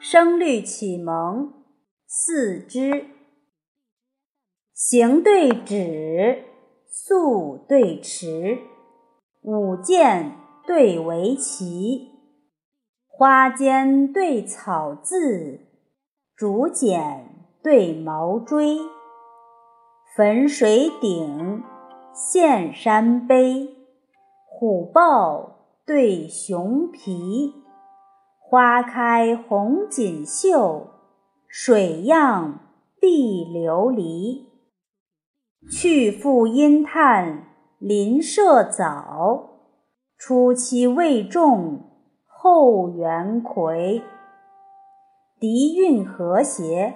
声律启蒙四之，行对止，素对迟，舞剑对围棋，花间对草字，竹简对毛锥，汾水鼎，现山碑，虎豹对熊皮。花开红锦绣，水漾碧琉璃。去复阴叹林舍早，初期未种后园葵。笛韵和谐，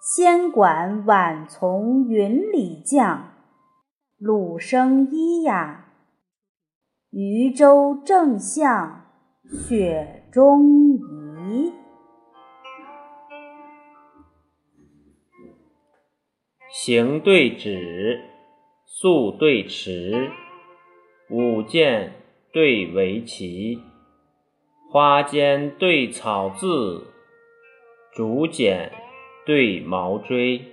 仙管晚从云里降。鲁声咿呀，渔舟正向雪。中移，行对止，素对迟，舞剑对围棋，花间对草字，竹简对毛锥，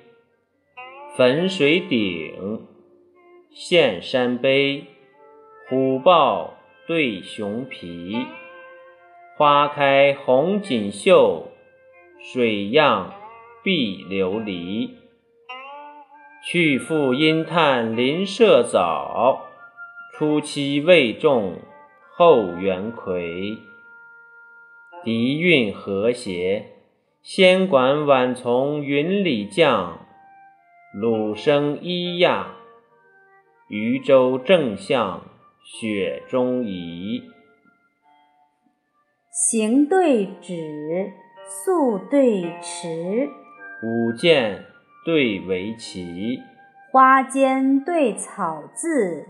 汾水鼎，现山碑，虎豹对熊皮。花开红锦绣，水漾碧琉璃。去复因叹林舍早，初期未种后园葵。笛韵和谐，仙管晚从云里降。鲁声咿呀，渔舟正向雪中移。行对止，素对迟，舞剑对围棋，花间对草字，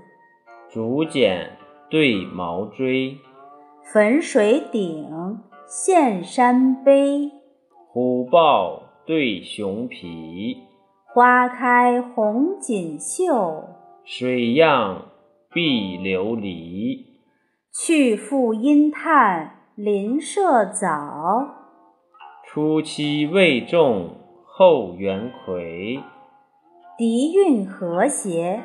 竹简对毛锥，汾水鼎，现山碑，虎豹对熊皮，花开红锦绣，水漾碧琉璃。去复阴叹。林舍早，初期未种后园葵。笛韵和谐，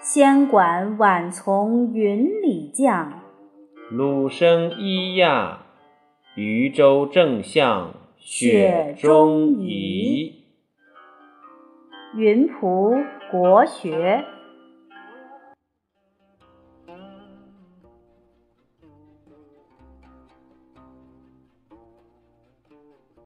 仙管晚从云里降。鲁声咿呀，渔舟正向雪中移。云仆国学。